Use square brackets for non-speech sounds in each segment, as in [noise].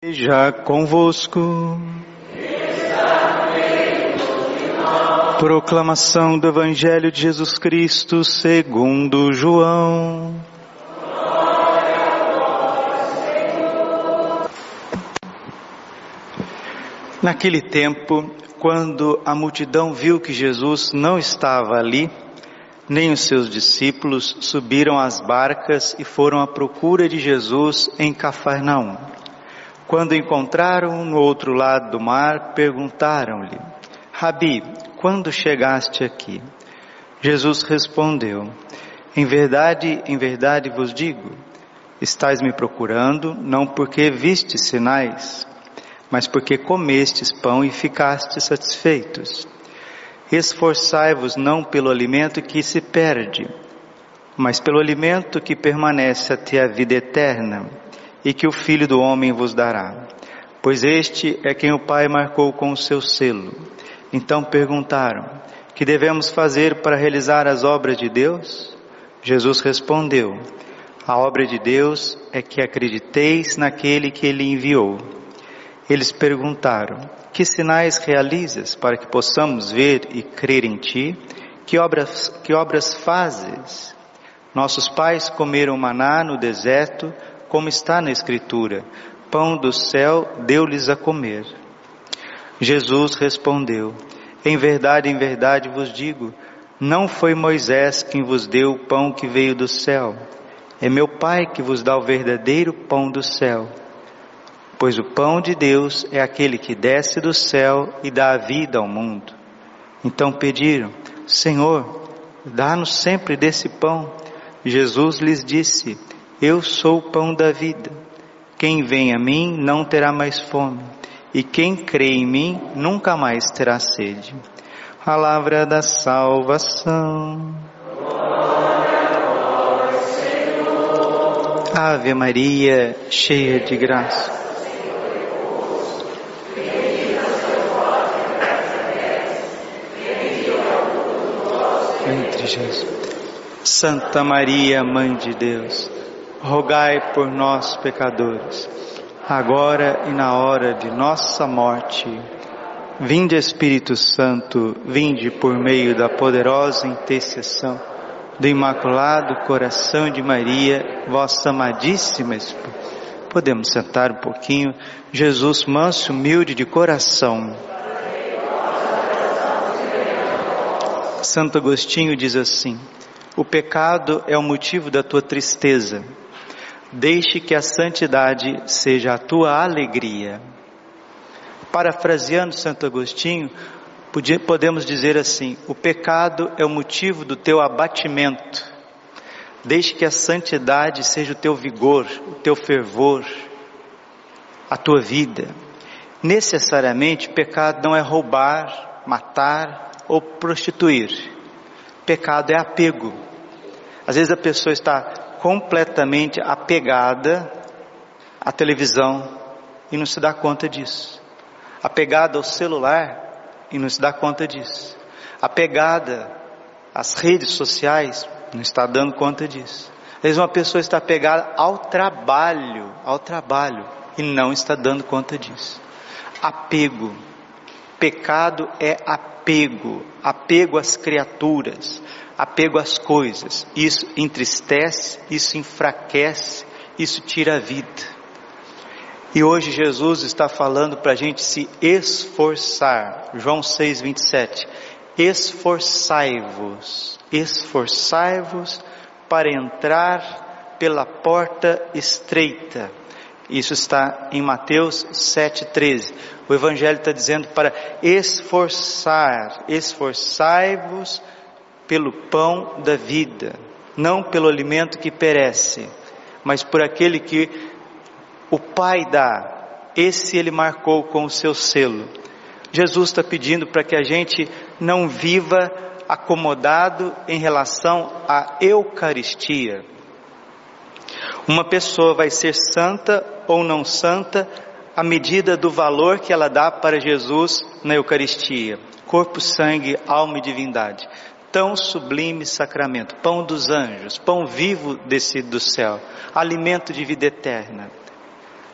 Já convosco. Proclamação do Evangelho de Jesus Cristo segundo João. Naquele tempo, quando a multidão viu que Jesus não estava ali, nem os seus discípulos subiram às barcas e foram à procura de Jesus em Cafarnaum. Quando encontraram no outro lado do mar, perguntaram-lhe: Rabi, quando chegaste aqui? Jesus respondeu: Em verdade, em verdade vos digo, estais me procurando não porque vistes sinais, mas porque comestes pão e ficastes satisfeitos. Esforçai-vos não pelo alimento que se perde, mas pelo alimento que permanece até a vida eterna, e que o Filho do Homem vos dará. Pois este é quem o Pai marcou com o seu selo. Então perguntaram: Que devemos fazer para realizar as obras de Deus? Jesus respondeu: A obra de Deus é que acrediteis naquele que ele enviou. Eles perguntaram: Que sinais realizas para que possamos ver e crer em ti? Que obras, que obras fazes? Nossos pais comeram maná no deserto, como está na Escritura: Pão do céu deu-lhes a comer. Jesus respondeu: Em verdade, em verdade vos digo, não foi Moisés quem vos deu o pão que veio do céu, é meu Pai que vos dá o verdadeiro pão do céu. Pois o pão de Deus é aquele que desce do céu e dá a vida ao mundo. Então pediram: Senhor, dá-nos sempre desse pão. Jesus lhes disse: Eu sou o pão da vida. Quem vem a mim não terá mais fome, e quem crê em mim nunca mais terá sede. Palavra da salvação. Ave Maria, cheia de graça. Entre Jesus. Santa Maria, Mãe de Deus, rogai por nós, pecadores, agora e na hora de nossa morte. Vinde, Espírito Santo, vinde por meio da poderosa intercessão do Imaculado Coração de Maria, vossa amadíssima esposa. Podemos sentar um pouquinho. Jesus, manso, humilde de coração. Santo Agostinho diz assim: O pecado é o motivo da tua tristeza. Deixe que a santidade seja a tua alegria. Parafraseando Santo Agostinho, podemos dizer assim: o pecado é o motivo do teu abatimento. Deixe que a santidade seja o teu vigor, o teu fervor, a tua vida. Necessariamente, pecado não é roubar, matar ou prostituir. Pecado é apego. Às vezes a pessoa está completamente apegada à televisão e não se dá conta disso. Apegada ao celular e não se dá conta disso. Apegada às redes sociais, não está dando conta disso. Às vezes uma pessoa está apegada ao trabalho, ao trabalho, e não está dando conta disso. Apego. Pecado é apego, apego às criaturas, apego às coisas. Isso entristece, isso enfraquece, isso tira a vida. E hoje Jesus está falando para a gente se esforçar. João 6, 27. Esforçai-vos, esforçai-vos para entrar pela porta estreita. Isso está em Mateus 7,13. O Evangelho está dizendo para esforçar, esforçai-vos pelo pão da vida, não pelo alimento que perece, mas por aquele que o Pai dá. Esse ele marcou com o seu selo. Jesus está pedindo para que a gente não viva acomodado em relação à Eucaristia. Uma pessoa vai ser santa ou não santa à medida do valor que ela dá para Jesus na Eucaristia. Corpo, sangue, alma e divindade. Tão sublime sacramento, pão dos anjos, pão vivo descido do céu, alimento de vida eterna.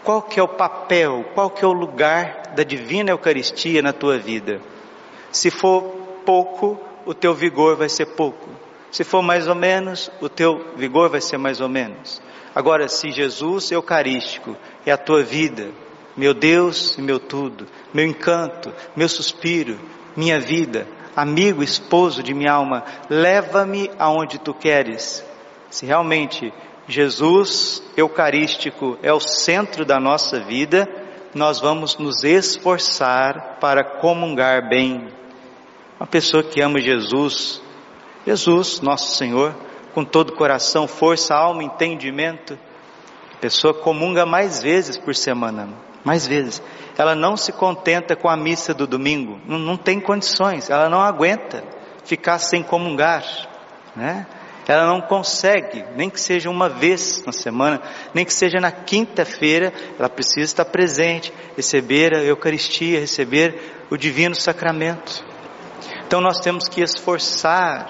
Qual que é o papel, qual que é o lugar da divina Eucaristia na tua vida? Se for pouco, o teu vigor vai ser pouco. Se for mais ou menos, o teu vigor vai ser mais ou menos. Agora, se Jesus Eucarístico é a tua vida, meu Deus e meu tudo, meu encanto, meu suspiro, minha vida, amigo, esposo de minha alma, leva-me aonde tu queres. Se realmente Jesus Eucarístico é o centro da nossa vida, nós vamos nos esforçar para comungar bem. Uma pessoa que ama Jesus, Jesus, nosso Senhor, com todo o coração, força, alma, entendimento, a pessoa comunga mais vezes por semana, mais vezes. Ela não se contenta com a missa do domingo, não, não tem condições, ela não aguenta ficar sem comungar, né? Ela não consegue, nem que seja uma vez na semana, nem que seja na quinta-feira, ela precisa estar presente, receber a Eucaristia, receber o divino sacramento. Então nós temos que esforçar.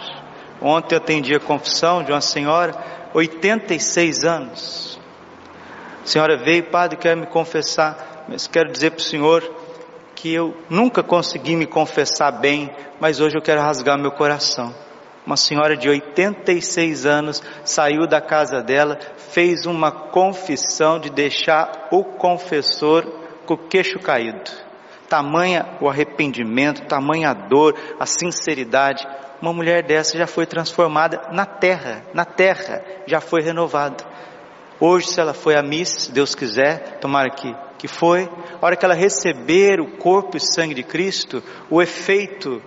Ontem eu atendi a confissão de uma senhora, 86 anos. A senhora veio, padre, quer me confessar, mas quero dizer para o senhor que eu nunca consegui me confessar bem, mas hoje eu quero rasgar meu coração uma senhora de 86 anos saiu da casa dela, fez uma confissão de deixar o confessor com o queixo caído. Tamanha o arrependimento, tamanha a dor, a sinceridade. Uma mulher dessa já foi transformada na terra, na terra, já foi renovada. Hoje, se ela foi à missa, Deus quiser, tomara que, que foi, a hora que ela receber o corpo e sangue de Cristo, o efeito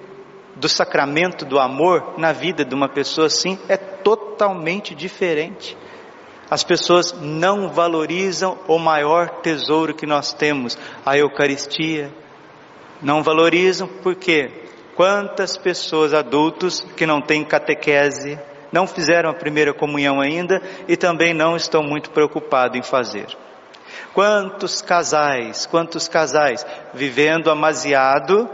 do sacramento do amor na vida de uma pessoa assim é totalmente diferente. As pessoas não valorizam o maior tesouro que nós temos, a Eucaristia. Não valorizam porque quantas pessoas adultos que não têm catequese, não fizeram a primeira comunhão ainda e também não estão muito preocupados em fazer. Quantos casais, quantos casais vivendo amasiado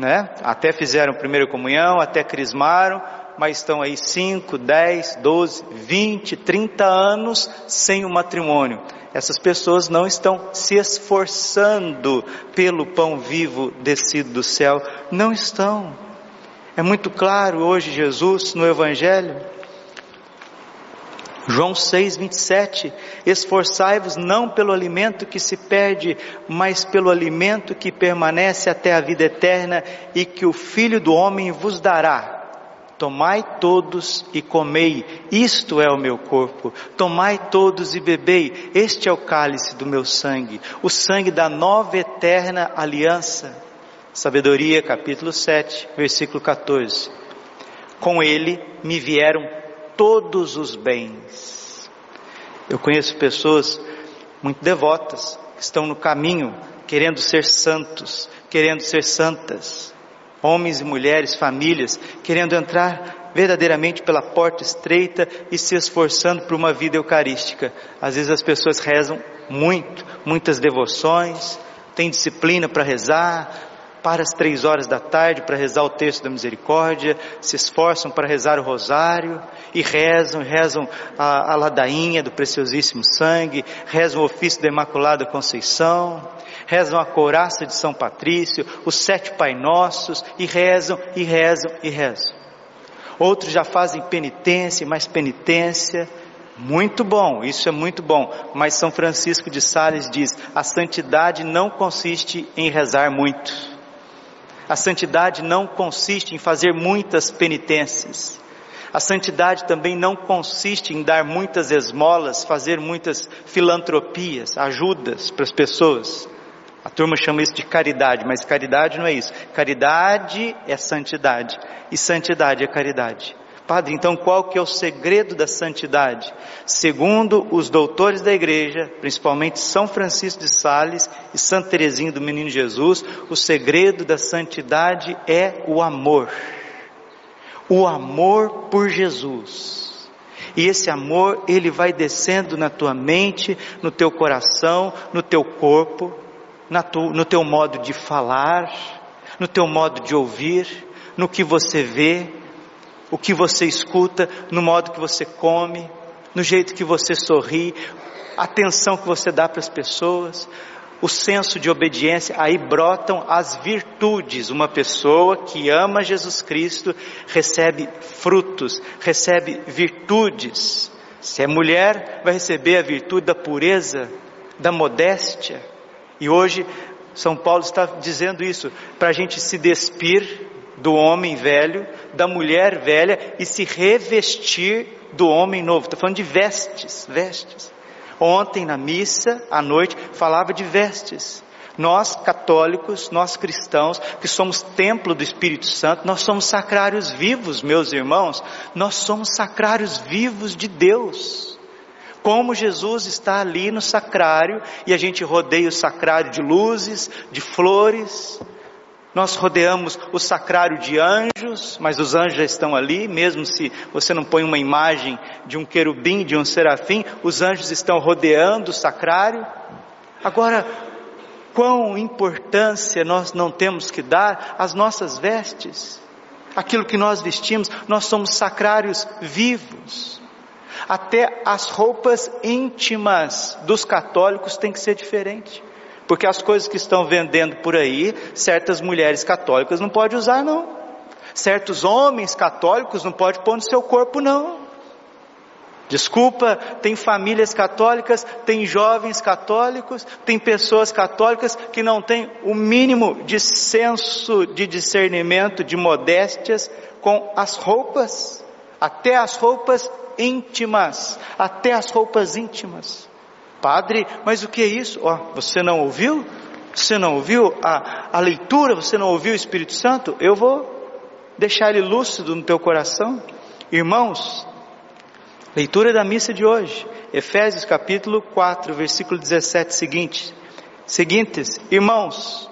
né? Até fizeram primeira comunhão, até crismaram, mas estão aí 5, 10, 12, 20, 30 anos sem o matrimônio. Essas pessoas não estão se esforçando pelo pão vivo descido do céu, não estão. É muito claro hoje Jesus no Evangelho, João 6, 27, esforçai-vos não pelo alimento que se perde, mas pelo alimento que permanece até a vida eterna e que o Filho do Homem vos dará. Tomai todos e comei, isto é o meu corpo. Tomai todos e bebei, este é o cálice do meu sangue, o sangue da nova eterna aliança. Sabedoria, capítulo 7, versículo 14. Com ele me vieram todos os bens. Eu conheço pessoas muito devotas que estão no caminho querendo ser santos, querendo ser santas. Homens e mulheres, famílias, querendo entrar verdadeiramente pela porta estreita e se esforçando por uma vida eucarística. Às vezes as pessoas rezam muito, muitas devoções, têm disciplina para rezar, para as três horas da tarde para rezar o texto da misericórdia, se esforçam para rezar o rosário e rezam, rezam a, a ladainha do preciosíssimo sangue, rezam o ofício da Imaculada Conceição, rezam a couraça de São Patrício, os sete Pai Nossos e rezam e rezam e rezam. Outros já fazem penitência, mais penitência, muito bom, isso é muito bom, mas São Francisco de Sales diz: a santidade não consiste em rezar muito. A santidade não consiste em fazer muitas penitências. A santidade também não consiste em dar muitas esmolas, fazer muitas filantropias, ajudas para as pessoas. A turma chama isso de caridade, mas caridade não é isso. Caridade é santidade e santidade é caridade. Padre, então qual que é o segredo da santidade? Segundo os doutores da igreja, principalmente São Francisco de Sales e Santa Teresinha do Menino Jesus, o segredo da santidade é o amor. O amor por Jesus. E esse amor, ele vai descendo na tua mente, no teu coração, no teu corpo, tu, no teu modo de falar, no teu modo de ouvir, no que você vê, o que você escuta, no modo que você come, no jeito que você sorri, a atenção que você dá para as pessoas, o senso de obediência, aí brotam as virtudes. Uma pessoa que ama Jesus Cristo recebe frutos, recebe virtudes. Se é mulher, vai receber a virtude da pureza, da modéstia. E hoje, São Paulo está dizendo isso, para a gente se despir do homem velho, da mulher velha e se revestir do homem novo. Está falando de vestes, vestes. Ontem na missa, à noite, falava de vestes. Nós católicos, nós cristãos, que somos templo do Espírito Santo, nós somos sacrários vivos, meus irmãos, nós somos sacrários vivos de Deus. Como Jesus está ali no sacrário e a gente rodeia o sacrário de luzes, de flores, nós rodeamos o sacrário de anjos, mas os anjos já estão ali, mesmo se você não põe uma imagem de um querubim, de um serafim, os anjos estão rodeando o sacrário. Agora, quão importância nós não temos que dar às nossas vestes, aquilo que nós vestimos, nós somos sacrários vivos. Até as roupas íntimas dos católicos têm que ser diferentes. Porque as coisas que estão vendendo por aí, certas mulheres católicas não podem usar não. Certos homens católicos não podem pôr no seu corpo não. Desculpa, tem famílias católicas, tem jovens católicos, tem pessoas católicas que não têm o mínimo de senso de discernimento, de modéstias com as roupas, até as roupas íntimas, até as roupas íntimas. Padre, mas o que é isso? Oh, você não ouviu? Você não ouviu a, a leitura? Você não ouviu o Espírito Santo? Eu vou deixar ele lúcido no teu coração. Irmãos, leitura da missa de hoje, Efésios capítulo 4, versículo 17 seguinte, seguintes, irmãos,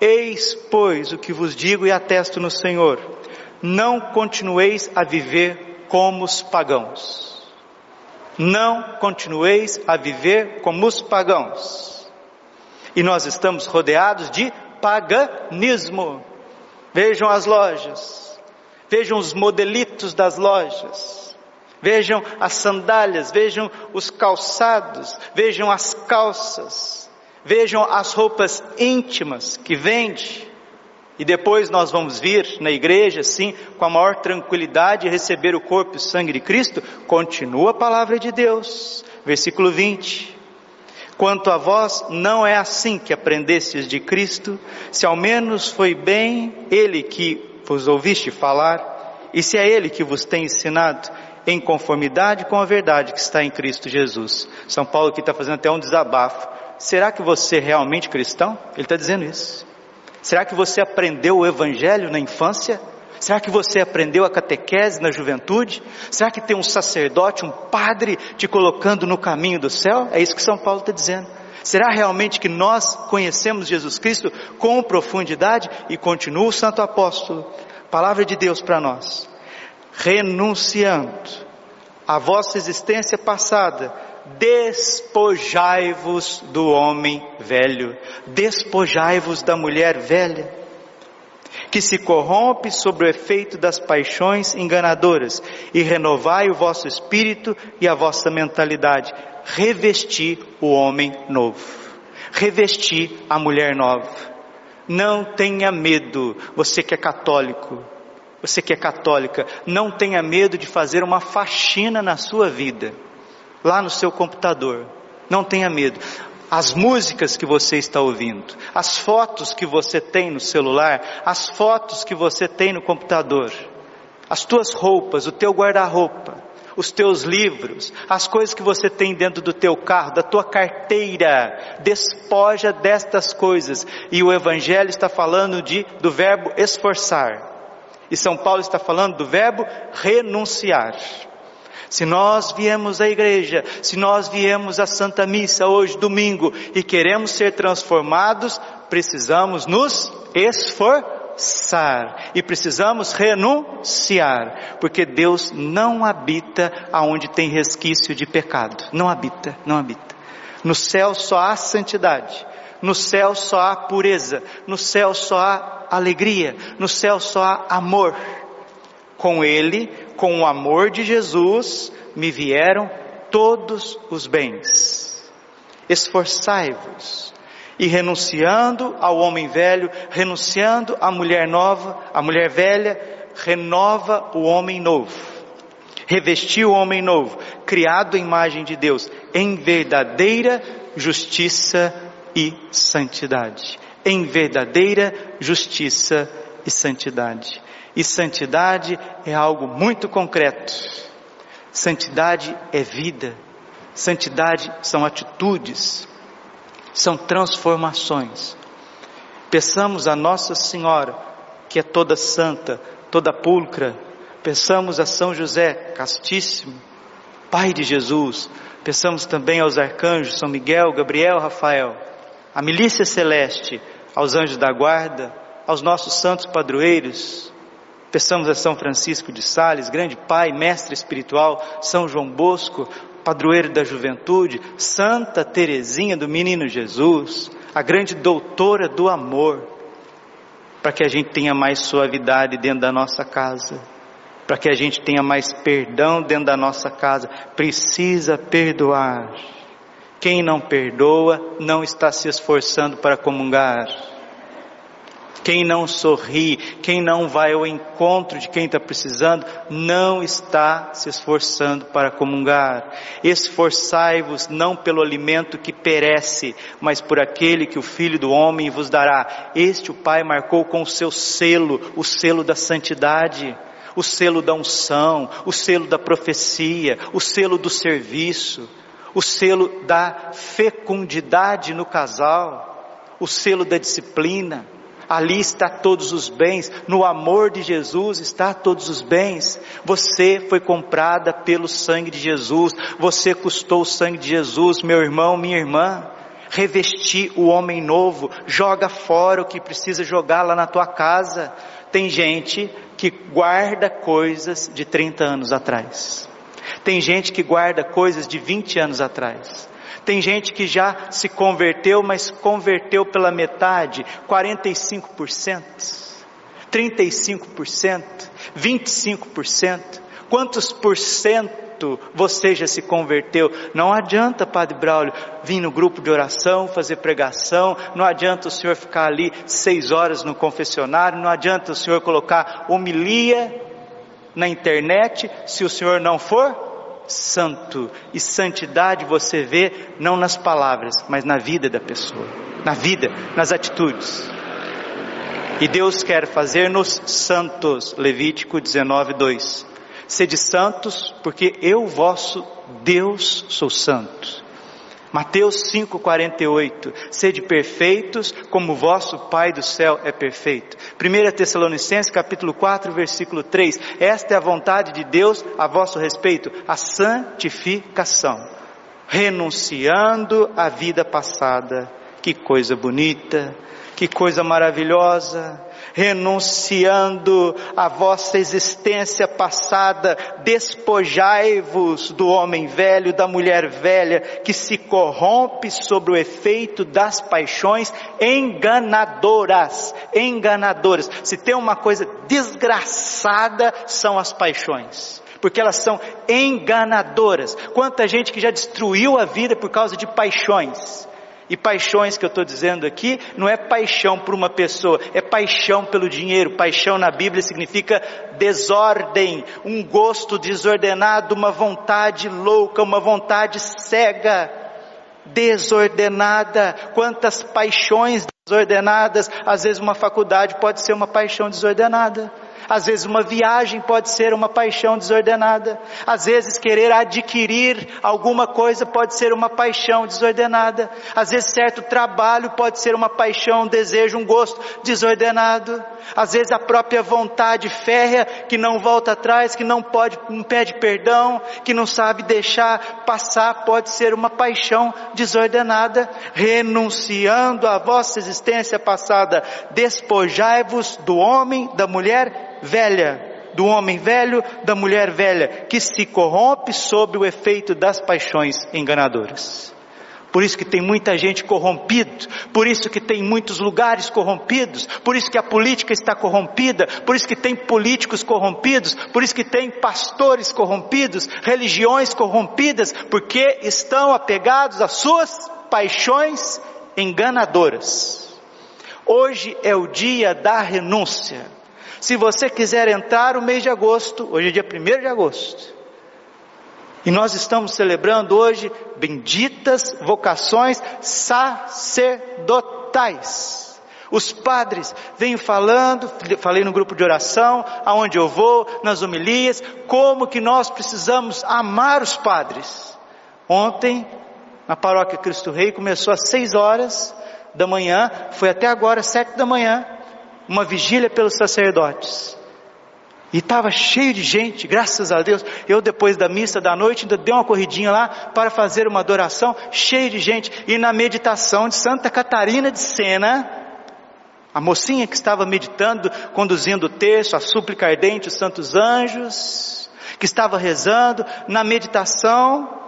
eis pois o que vos digo e atesto no Senhor, não continueis a viver como os pagãos não continueis a viver como os pagãos. E nós estamos rodeados de paganismo. Vejam as lojas, vejam os modelitos das lojas, vejam as sandálias, vejam os calçados, vejam as calças, vejam as roupas íntimas que vende. E depois nós vamos vir na igreja, sim, com a maior tranquilidade, receber o corpo e o sangue de Cristo. Continua a palavra de Deus. Versículo 20. Quanto a vós, não é assim que aprendestes de Cristo, se ao menos foi bem Ele que vos ouviste falar, e se é Ele que vos tem ensinado, em conformidade com a verdade que está em Cristo Jesus. São Paulo aqui está fazendo até um desabafo. Será que você é realmente cristão? Ele está dizendo isso. Será que você aprendeu o Evangelho na infância? Será que você aprendeu a catequese na juventude? Será que tem um sacerdote, um padre te colocando no caminho do céu? É isso que São Paulo está dizendo. Será realmente que nós conhecemos Jesus Cristo com profundidade? E continua o Santo Apóstolo, palavra de Deus para nós, renunciando à vossa existência passada, despojai-vos do homem velho, despojai-vos da mulher velha, que se corrompe sob o efeito das paixões enganadoras, e renovai o vosso espírito e a vossa mentalidade, revesti o homem novo, revesti a mulher nova. Não tenha medo, você que é católico, você que é católica, não tenha medo de fazer uma faxina na sua vida lá no seu computador. Não tenha medo. As músicas que você está ouvindo, as fotos que você tem no celular, as fotos que você tem no computador, as tuas roupas, o teu guarda-roupa, os teus livros, as coisas que você tem dentro do teu carro, da tua carteira, despoja destas coisas. E o evangelho está falando de do verbo esforçar. E São Paulo está falando do verbo renunciar. Se nós viemos à igreja, se nós viemos à Santa Missa hoje, domingo, e queremos ser transformados, precisamos nos esforçar e precisamos renunciar, porque Deus não habita aonde tem resquício de pecado. Não habita, não habita. No céu só há santidade. No céu só há pureza, no céu só há alegria, no céu só há amor. Com Ele, com o amor de Jesus, me vieram todos os bens. esforçai-vos. E renunciando ao homem velho, renunciando à mulher nova, a mulher velha, renova o homem novo. Revestiu o homem novo, criado à imagem de Deus, em verdadeira justiça e santidade. Em verdadeira justiça e santidade. E santidade é algo muito concreto. Santidade é vida. Santidade são atitudes, são transformações. Peçamos a Nossa Senhora, que é toda santa, toda pulcra. Peçamos a São José, castíssimo, Pai de Jesus. Peçamos também aos arcanjos, São Miguel, Gabriel, Rafael, a milícia celeste, aos anjos da guarda, aos nossos santos padroeiros, Peçamos a São Francisco de Sales, grande pai, mestre espiritual, São João Bosco, padroeiro da juventude, Santa Teresinha do Menino Jesus, a grande doutora do amor, para que a gente tenha mais suavidade dentro da nossa casa, para que a gente tenha mais perdão dentro da nossa casa. Precisa perdoar. Quem não perdoa não está se esforçando para comungar. Quem não sorri, quem não vai ao encontro de quem está precisando, não está se esforçando para comungar. Esforçai-vos não pelo alimento que perece, mas por aquele que o Filho do Homem vos dará. Este o Pai marcou com o seu selo, o selo da santidade, o selo da unção, o selo da profecia, o selo do serviço, o selo da fecundidade no casal, o selo da disciplina Ali está todos os bens, no amor de Jesus está todos os bens. Você foi comprada pelo sangue de Jesus, você custou o sangue de Jesus, meu irmão, minha irmã. Revestir o homem novo, joga fora o que precisa jogar lá na tua casa. Tem gente que guarda coisas de 30 anos atrás. Tem gente que guarda coisas de 20 anos atrás. Tem gente que já se converteu, mas converteu pela metade, 45%, 35%, 25%. Quantos por cento você já se converteu? Não adianta, Padre Braulio, vir no grupo de oração, fazer pregação, não adianta o senhor ficar ali seis horas no confessionário, não adianta o senhor colocar homilia na internet, se o senhor não for santo. E santidade você vê não nas palavras, mas na vida da pessoa, na vida, nas atitudes. E Deus quer fazer-nos santos. Levítico 19, 2. Sede santos, porque eu, vosso Deus, sou santo. Mateus 5:48, sede perfeitos como vosso Pai do céu é perfeito. 1 Tessalonicenses capítulo 4, versículo 3, esta é a vontade de Deus a vosso respeito, a santificação, renunciando à vida passada. Que coisa bonita, que coisa maravilhosa, renunciando a vossa existência passada, despojai-vos do homem velho, da mulher velha, que se corrompe sobre o efeito das paixões enganadoras, enganadoras. Se tem uma coisa desgraçada, são as paixões porque elas são enganadoras. Quanta gente que já destruiu a vida por causa de paixões. E paixões que eu estou dizendo aqui não é paixão por uma pessoa, é paixão pelo dinheiro. Paixão na Bíblia significa desordem, um gosto desordenado, uma vontade louca, uma vontade cega, desordenada. Quantas paixões desordenadas, às vezes uma faculdade pode ser uma paixão desordenada. Às vezes uma viagem pode ser uma paixão desordenada. Às vezes querer adquirir alguma coisa pode ser uma paixão desordenada. Às vezes certo trabalho pode ser uma paixão, um desejo, um gosto desordenado. Às vezes a própria vontade férrea que não volta atrás, que não pode, não pede perdão, que não sabe deixar passar, pode ser uma paixão desordenada. Renunciando à vossa existência passada, despojai-vos do homem, da mulher velha, do homem velho, da mulher velha, que se corrompe sob o efeito das paixões enganadoras. Por isso que tem muita gente corrompida, por isso que tem muitos lugares corrompidos, por isso que a política está corrompida, por isso que tem políticos corrompidos, por isso que tem pastores corrompidos, religiões corrompidas, porque estão apegados às suas paixões enganadoras. Hoje é o dia da renúncia. Se você quiser entrar o mês de agosto, hoje é dia 1 de agosto, e nós estamos celebrando hoje benditas vocações sacerdotais. Os padres vêm falando, falei no grupo de oração, aonde eu vou, nas homilias, como que nós precisamos amar os padres. Ontem, na paróquia Cristo Rei, começou às seis horas da manhã, foi até agora sete da manhã, uma vigília pelos sacerdotes. E estava cheio de gente, graças a Deus. Eu, depois da missa da noite, ainda dei uma corridinha lá para fazer uma adoração, cheio de gente. E na meditação de Santa Catarina de Sena, a mocinha que estava meditando, conduzindo o texto, a súplica ardente, os santos anjos, que estava rezando, na meditação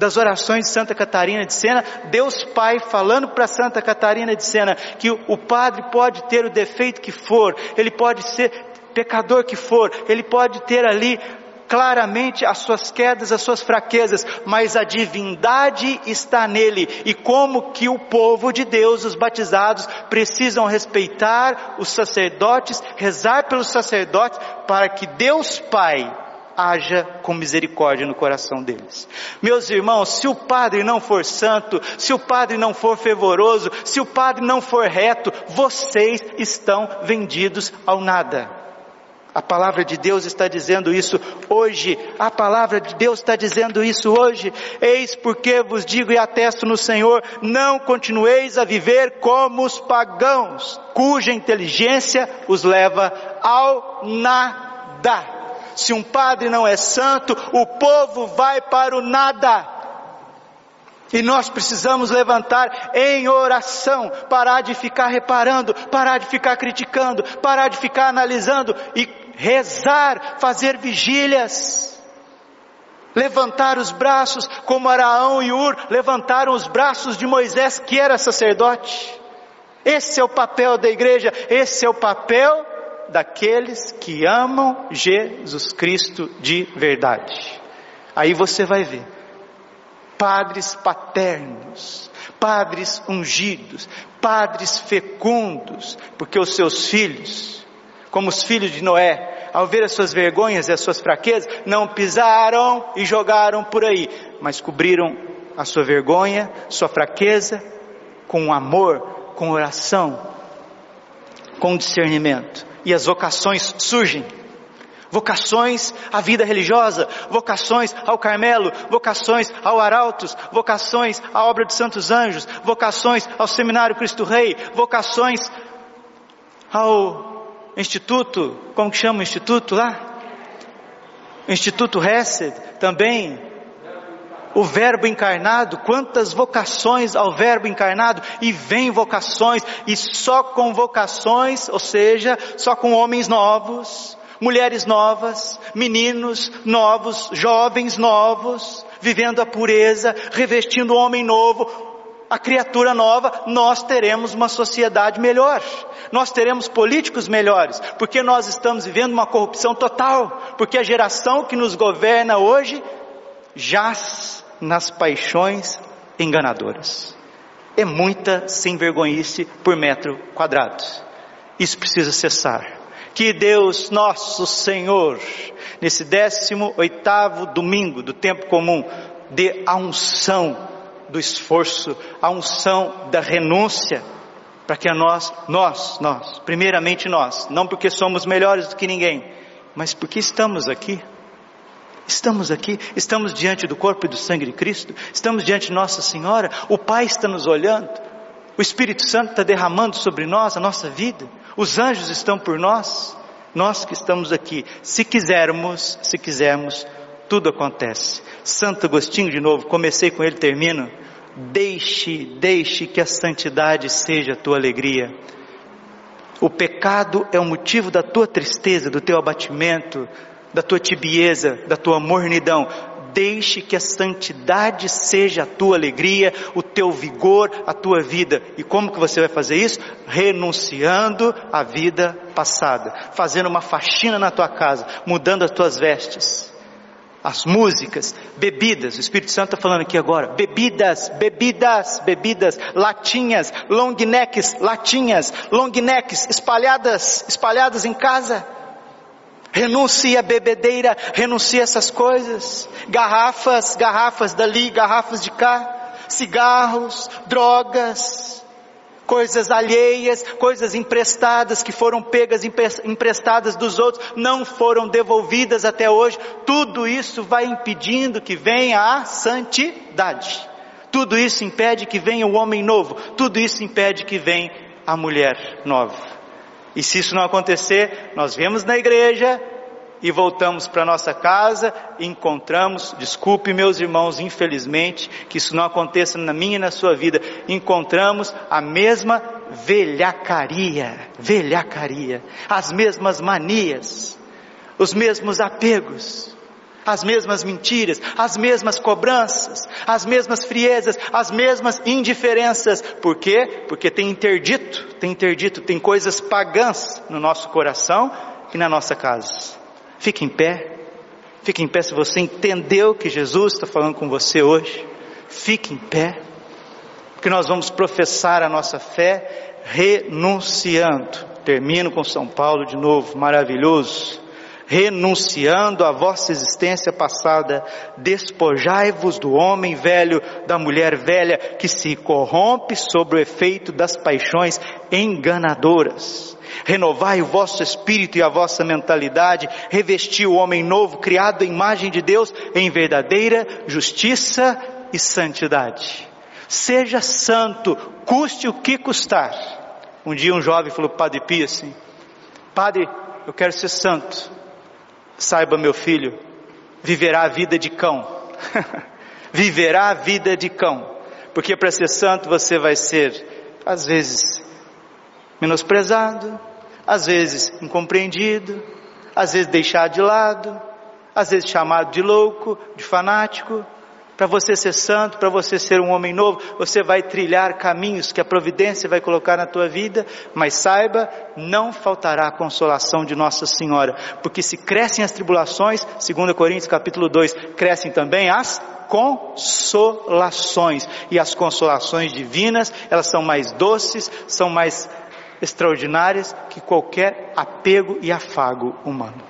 das orações de Santa Catarina de Sena, Deus Pai falando para Santa Catarina de Sena que o padre pode ter o defeito que for, ele pode ser pecador que for, ele pode ter ali claramente as suas quedas, as suas fraquezas, mas a divindade está nele. E como que o povo de Deus, os batizados, precisam respeitar os sacerdotes, rezar pelos sacerdotes, para que Deus Pai haja com misericórdia no coração deles. Meus irmãos, se o padre não for santo, se o padre não for fervoroso, se o padre não for reto, vocês estão vendidos ao nada. A palavra de Deus está dizendo isso hoje. A palavra de Deus está dizendo isso hoje. Eis porque vos digo e atesto no Senhor, não continueis a viver como os pagãos, cuja inteligência os leva ao nada. Se um padre não é santo, o povo vai para o nada. E nós precisamos levantar em oração, parar de ficar reparando, parar de ficar criticando, parar de ficar analisando e rezar, fazer vigílias. Levantar os braços, como Araão e Ur levantaram os braços de Moisés, que era sacerdote. Esse é o papel da igreja, esse é o papel daqueles que amam Jesus Cristo de verdade. Aí você vai ver padres paternos, padres ungidos, padres fecundos, porque os seus filhos, como os filhos de Noé, ao ver as suas vergonhas e as suas fraquezas, não pisaram e jogaram por aí, mas cobriram a sua vergonha, sua fraqueza, com amor, com oração, com discernimento. E as vocações surgem vocações à vida religiosa, vocações ao Carmelo, vocações ao Arautos, vocações à obra de Santos Anjos, vocações ao Seminário Cristo Rei, vocações ao Instituto, como que chama o Instituto lá? Instituto Hesed, também, o Verbo encarnado, quantas vocações ao Verbo encarnado, e vem vocações, e só com vocações, ou seja, só com homens novos, mulheres novas, meninos novos, jovens novos, vivendo a pureza, revestindo o homem novo, a criatura nova, nós teremos uma sociedade melhor, nós teremos políticos melhores, porque nós estamos vivendo uma corrupção total, porque a geração que nos governa hoje jaz nas paixões enganadoras. É muita sem vergonhice por metro quadrado. Isso precisa cessar que Deus nosso Senhor, nesse décimo oitavo domingo do tempo comum, dê a unção do esforço, a unção da renúncia, para que a nós, nós, nós, primeiramente nós, não porque somos melhores do que ninguém, mas porque estamos aqui. Estamos aqui, estamos diante do corpo e do sangue de Cristo, estamos diante de Nossa Senhora, o Pai está nos olhando, o Espírito Santo está derramando sobre nós a nossa vida. Os anjos estão por nós, nós que estamos aqui. Se quisermos, se quisermos, tudo acontece. Santo Agostinho, de novo, comecei com ele, termino. Deixe, deixe que a santidade seja a tua alegria. O pecado é o motivo da tua tristeza, do teu abatimento, da tua tibieza, da tua mornidão deixe que a santidade seja a tua alegria, o teu vigor, a tua vida. E como que você vai fazer isso? Renunciando à vida passada, fazendo uma faxina na tua casa, mudando as tuas vestes, as músicas, bebidas, o Espírito Santo está falando aqui agora, bebidas, bebidas, bebidas, latinhas, long necks, latinhas, long necks, espalhadas, espalhadas em casa. Renuncie a bebedeira, renuncie essas coisas, garrafas, garrafas dali, garrafas de cá, cigarros, drogas, coisas alheias, coisas emprestadas que foram pegas emprestadas dos outros, não foram devolvidas até hoje. Tudo isso vai impedindo que venha a santidade. Tudo isso impede que venha o homem novo. Tudo isso impede que venha a mulher nova. E se isso não acontecer, nós vemos na igreja e voltamos para nossa casa e encontramos, desculpe meus irmãos, infelizmente, que isso não aconteça na minha e na sua vida, encontramos a mesma velhacaria, velhacaria, as mesmas manias, os mesmos apegos, as mesmas mentiras, as mesmas cobranças, as mesmas friezas, as mesmas indiferenças. Por quê? Porque tem interdito, tem interdito, tem coisas pagãs no nosso coração e na nossa casa. Fique em pé. Fique em pé se você entendeu que Jesus está falando com você hoje. Fique em pé. Porque nós vamos professar a nossa fé renunciando. Termino com São Paulo de novo, maravilhoso. Renunciando à vossa existência passada, despojai-vos do homem velho, da mulher velha, que se corrompe sob o efeito das paixões enganadoras Renovai o vosso espírito e a vossa mentalidade, revesti o homem novo, criado em imagem de Deus, em verdadeira justiça e santidade. Seja santo, custe o que custar. Um dia um jovem falou para o Padre Pio assim, Padre, eu quero ser santo. Saiba meu filho, viverá a vida de cão. [laughs] viverá a vida de cão. Porque para ser santo você vai ser, às vezes, menosprezado, às vezes incompreendido, às vezes deixado de lado, às vezes chamado de louco, de fanático. Para você ser santo, para você ser um homem novo, você vai trilhar caminhos que a providência vai colocar na tua vida, mas saiba, não faltará a consolação de Nossa Senhora, porque se crescem as tribulações, 2 Coríntios capítulo 2, crescem também as consolações, e as consolações divinas, elas são mais doces, são mais extraordinárias que qualquer apego e afago humano.